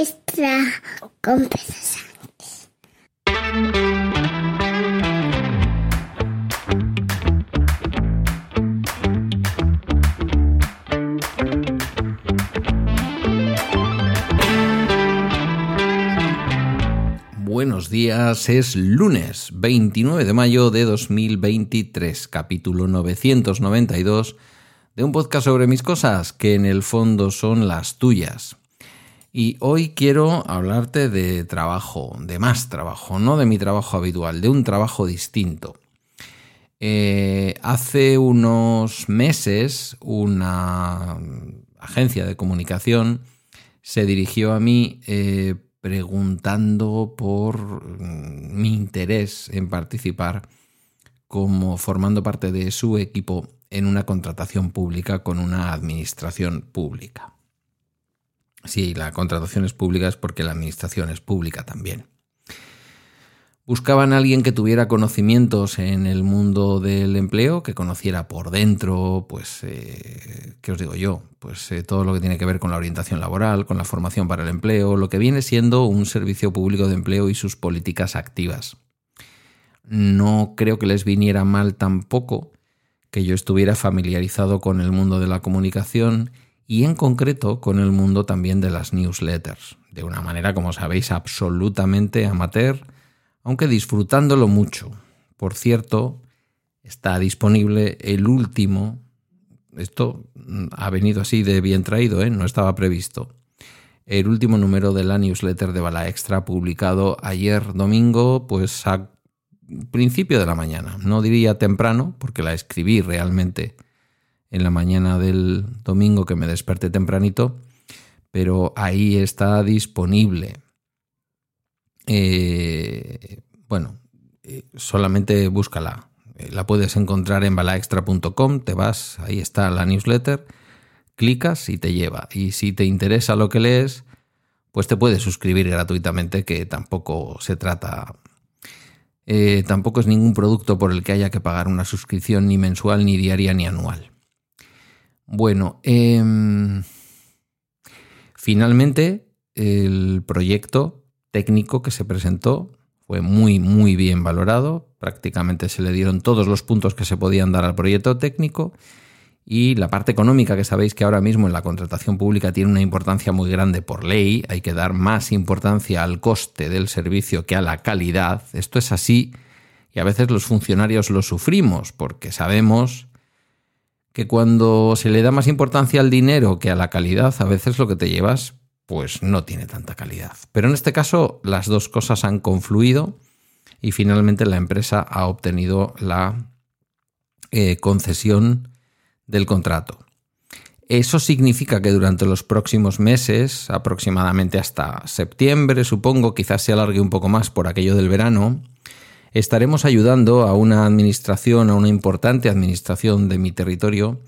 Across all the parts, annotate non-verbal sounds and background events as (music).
extra Buenos días, es lunes 29 de mayo de 2023, capítulo 992 de un podcast sobre mis cosas que en el fondo son las tuyas. Y hoy quiero hablarte de trabajo, de más trabajo, no de mi trabajo habitual, de un trabajo distinto. Eh, hace unos meses una agencia de comunicación se dirigió a mí eh, preguntando por mm, mi interés en participar como formando parte de su equipo en una contratación pública con una administración pública. Sí, la contratación es pública es porque la administración es pública también. Buscaban a alguien que tuviera conocimientos en el mundo del empleo, que conociera por dentro, pues, eh, ¿qué os digo yo? Pues eh, todo lo que tiene que ver con la orientación laboral, con la formación para el empleo, lo que viene siendo un servicio público de empleo y sus políticas activas. No creo que les viniera mal tampoco que yo estuviera familiarizado con el mundo de la comunicación y en concreto con el mundo también de las newsletters, de una manera, como sabéis, absolutamente amateur, aunque disfrutándolo mucho. Por cierto, está disponible el último, esto ha venido así de bien traído, ¿eh? no estaba previsto, el último número de la newsletter de Bala Extra publicado ayer domingo, pues a principio de la mañana. No diría temprano, porque la escribí realmente en la mañana del domingo que me desperté tempranito, pero ahí está disponible. Eh, bueno, eh, solamente búscala. Eh, la puedes encontrar en balaextra.com, te vas, ahí está la newsletter, clicas y te lleva. Y si te interesa lo que lees, pues te puedes suscribir gratuitamente, que tampoco se trata eh, tampoco es ningún producto por el que haya que pagar una suscripción ni mensual, ni diaria, ni anual. Bueno, em, finalmente el proyecto técnico que se presentó fue muy, muy bien valorado. Prácticamente se le dieron todos los puntos que se podían dar al proyecto técnico y la parte económica, que sabéis que ahora mismo en la contratación pública tiene una importancia muy grande por ley, hay que dar más importancia al coste del servicio que a la calidad. Esto es así y a veces los funcionarios lo sufrimos porque sabemos que cuando se le da más importancia al dinero que a la calidad, a veces lo que te llevas pues no tiene tanta calidad. Pero en este caso las dos cosas han confluido y finalmente la empresa ha obtenido la eh, concesión del contrato. Eso significa que durante los próximos meses, aproximadamente hasta septiembre, supongo, quizás se alargue un poco más por aquello del verano, estaremos ayudando a una administración, a una importante administración de mi territorio,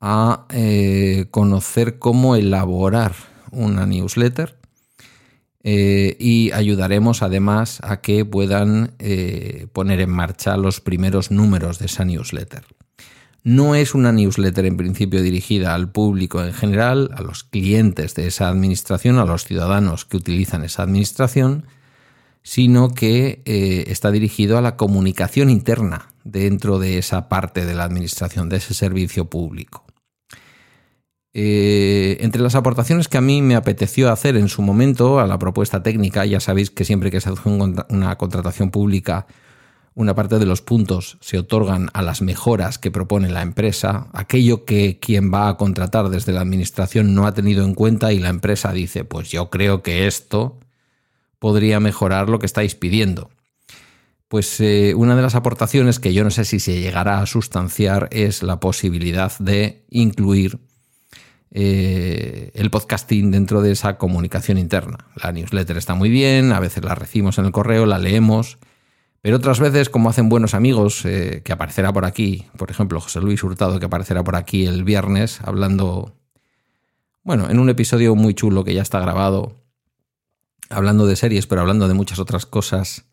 a eh, conocer cómo elaborar una newsletter eh, y ayudaremos además a que puedan eh, poner en marcha los primeros números de esa newsletter. No es una newsletter en principio dirigida al público en general, a los clientes de esa administración, a los ciudadanos que utilizan esa administración, sino que eh, está dirigido a la comunicación interna dentro de esa parte de la administración, de ese servicio público. Eh, entre las aportaciones que a mí me apeteció hacer en su momento a la propuesta técnica, ya sabéis que siempre que se hace una contratación pública una parte de los puntos se otorgan a las mejoras que propone la empresa, aquello que quien va a contratar desde la administración no ha tenido en cuenta y la empresa dice, pues yo creo que esto podría mejorar lo que estáis pidiendo. Pues eh, una de las aportaciones que yo no sé si se llegará a sustanciar es la posibilidad de incluir eh, el podcasting dentro de esa comunicación interna. La newsletter está muy bien, a veces la recibimos en el correo, la leemos pero otras veces, como hacen buenos amigos, eh, que aparecerá por aquí, por ejemplo, José Luis Hurtado, que aparecerá por aquí el viernes, hablando, bueno, en un episodio muy chulo que ya está grabado, hablando de series, pero hablando de muchas otras cosas,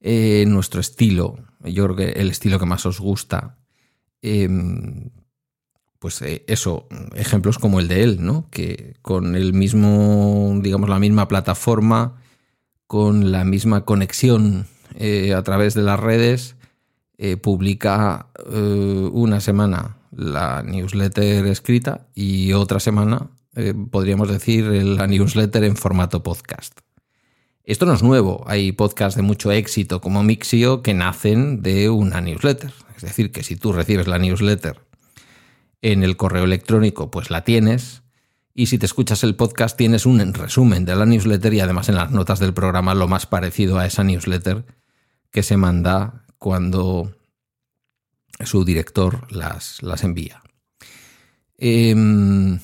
eh, nuestro estilo, yo creo que el estilo que más os gusta, em, pues eh, eso, ejemplos como el de él, ¿no? Que con el mismo, digamos, la misma plataforma, con la misma conexión a través de las redes, publica una semana la newsletter escrita y otra semana, podríamos decir, la newsletter en formato podcast. Esto no es nuevo, hay podcasts de mucho éxito como Mixio que nacen de una newsletter. Es decir, que si tú recibes la newsletter en el correo electrónico, pues la tienes. Y si te escuchas el podcast, tienes un resumen de la newsletter y además en las notas del programa lo más parecido a esa newsletter que se manda cuando su director las, las envía. Em,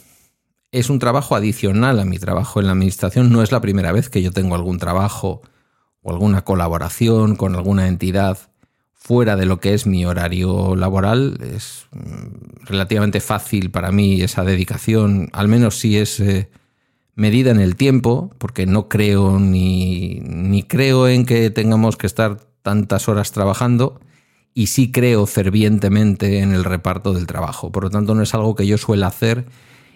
es un trabajo adicional a mi trabajo en la administración. No es la primera vez que yo tengo algún trabajo o alguna colaboración con alguna entidad fuera de lo que es mi horario laboral. Es mm, relativamente fácil para mí esa dedicación, al menos si es eh, medida en el tiempo, porque no creo ni, ni creo en que tengamos que estar tantas horas trabajando y sí creo fervientemente en el reparto del trabajo. Por lo tanto, no es algo que yo suelo hacer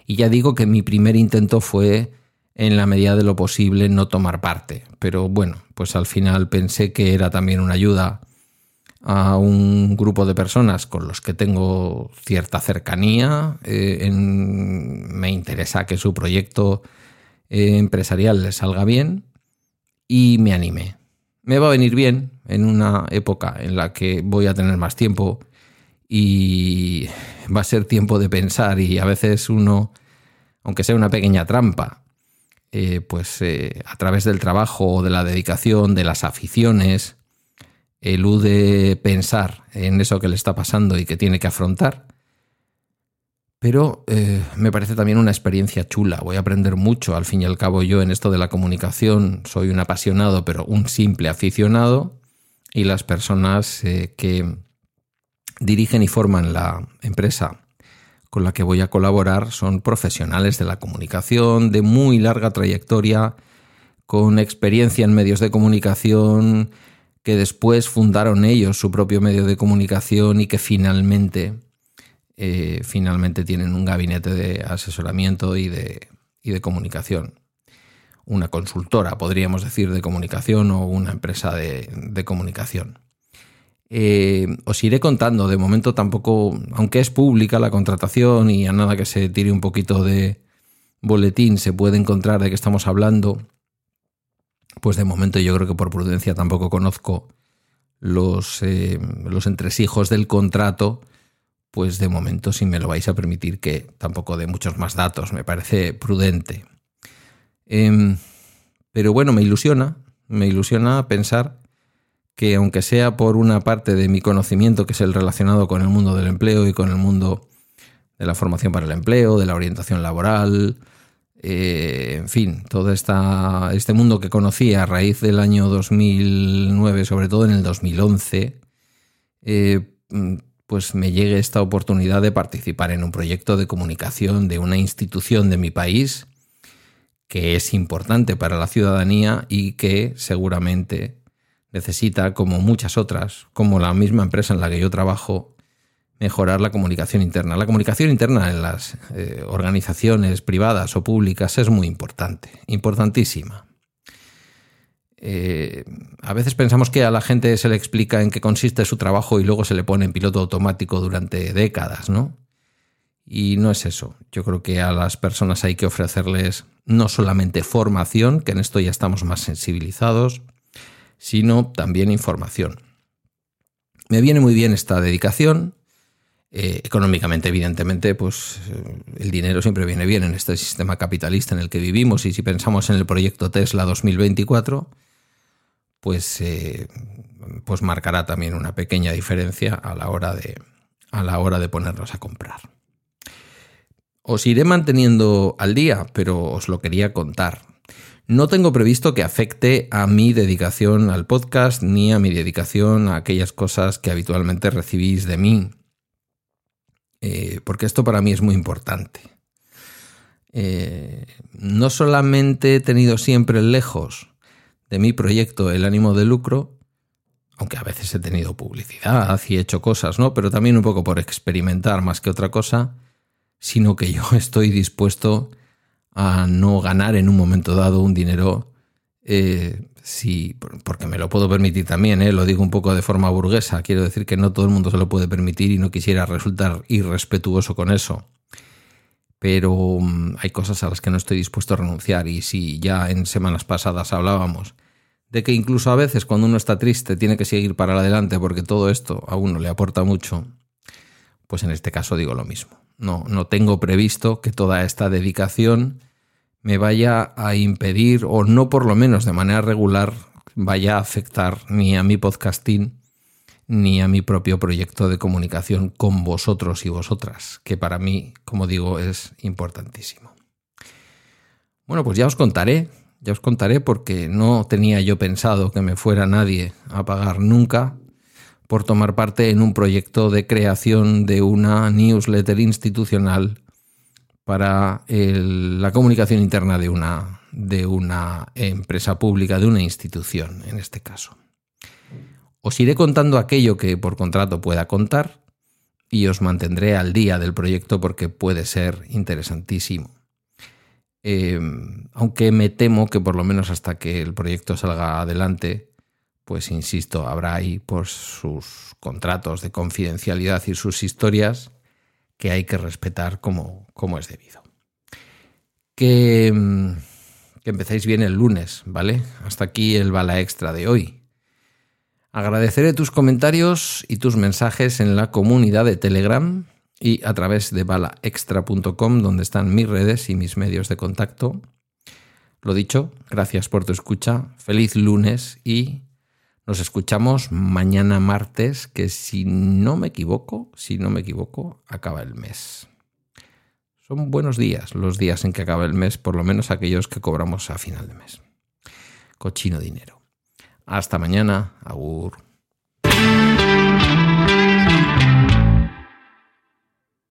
y ya digo que mi primer intento fue, en la medida de lo posible, no tomar parte. Pero bueno, pues al final pensé que era también una ayuda a un grupo de personas con los que tengo cierta cercanía. Eh, me interesa que su proyecto eh, empresarial le salga bien y me animé. Me va a venir bien en una época en la que voy a tener más tiempo y va a ser tiempo de pensar y a veces uno, aunque sea una pequeña trampa, eh, pues eh, a través del trabajo de la dedicación, de las aficiones, elude pensar en eso que le está pasando y que tiene que afrontar. Pero eh, me parece también una experiencia chula. Voy a aprender mucho. Al fin y al cabo, yo en esto de la comunicación soy un apasionado, pero un simple aficionado. Y las personas que dirigen y forman la empresa con la que voy a colaborar son profesionales de la comunicación de muy larga trayectoria, con experiencia en medios de comunicación, que después fundaron ellos su propio medio de comunicación y que finalmente, eh, finalmente tienen un gabinete de asesoramiento y de, y de comunicación. Una consultora, podríamos decir, de comunicación o una empresa de, de comunicación. Eh, os iré contando, de momento tampoco, aunque es pública la contratación y a nada que se tire un poquito de boletín se puede encontrar de qué estamos hablando, pues de momento yo creo que por prudencia tampoco conozco los, eh, los entresijos del contrato, pues de momento si me lo vais a permitir que tampoco dé muchos más datos, me parece prudente. Em, pero bueno, me ilusiona, me ilusiona pensar que aunque sea por una parte de mi conocimiento, que es el relacionado con el mundo del empleo y con el mundo de la formación para el empleo, de la orientación laboral, eh, en fin, todo esta, este mundo que conocí a raíz del año 2009, sobre todo en el 2011, eh, pues me llegue esta oportunidad de participar en un proyecto de comunicación de una institución de mi país que es importante para la ciudadanía y que seguramente necesita, como muchas otras, como la misma empresa en la que yo trabajo, mejorar la comunicación interna. La comunicación interna en las eh, organizaciones privadas o públicas es muy importante, importantísima. Eh, a veces pensamos que a la gente se le explica en qué consiste su trabajo y luego se le pone en piloto automático durante décadas, ¿no? Y no es eso. Yo creo que a las personas hay que ofrecerles no solamente formación, que en esto ya estamos más sensibilizados, sino también información. Me viene muy bien esta dedicación. Eh, económicamente, evidentemente, pues eh, el dinero siempre viene bien en este sistema capitalista en el que vivimos y si pensamos en el proyecto Tesla 2024, pues, eh, pues marcará también una pequeña diferencia a la hora de, a la hora de ponernos a comprar. Os iré manteniendo al día, pero os lo quería contar. No tengo previsto que afecte a mi dedicación al podcast ni a mi dedicación a aquellas cosas que habitualmente recibís de mí, eh, porque esto para mí es muy importante. Eh, no solamente he tenido siempre lejos de mi proyecto el ánimo de lucro, aunque a veces he tenido publicidad y he hecho cosas, ¿no? Pero también un poco por experimentar más que otra cosa, sino que yo (laughs) estoy dispuesto a no ganar en un momento dado un dinero eh, porque me lo puedo permitir también, ¿eh? lo digo un poco de forma burguesa, quiero decir que no todo el mundo se lo puede permitir y no quisiera resultar irrespetuoso con eso. Pero mm, hay cosas a las que no estoy dispuesto a renunciar y si ya en semanas pasadas hablábamos de que incluso a veces cuando uno está triste tiene que seguir para adelante porque todo esto a uno le aporta mucho, pues en este caso digo lo mismo. No, no tengo previsto que toda esta dedicación me vaya a impedir, o no por lo menos de manera regular, vaya a afectar ni a mi podcasting ni a mi propio proyecto de comunicación con vosotros y vosotras, que para mí, como digo, es importantísimo. Bueno, pues ya os contaré, ya os contaré porque no tenía yo pensado que me fuera nadie a pagar nunca por tomar parte en un proyecto de creación de una newsletter institucional para la comunicación interna de una, de una empresa pública, de una institución en este caso. Os iré contando aquello que por contrato pueda contar y os mantendré al día del proyecto porque puede ser interesantísimo. Eh, aunque me temo que por lo menos hasta que el proyecto salga adelante, pues insisto, habrá ahí por sus contratos de confidencialidad y sus historias que hay que respetar como, como es debido. Que, mm, que empecéis bien el lunes, ¿vale? Hasta aquí el bala extra de hoy. Agradeceré tus comentarios y tus mensajes en la comunidad de Telegram y a través de balaextra.com donde están mis redes y mis medios de contacto. Lo dicho, gracias por tu escucha, feliz lunes y nos escuchamos mañana martes, que si no me equivoco, si no me equivoco, acaba el mes. Son buenos días los días en que acaba el mes, por lo menos aquellos que cobramos a final de mes. Cochino dinero. Hasta mañana, agur.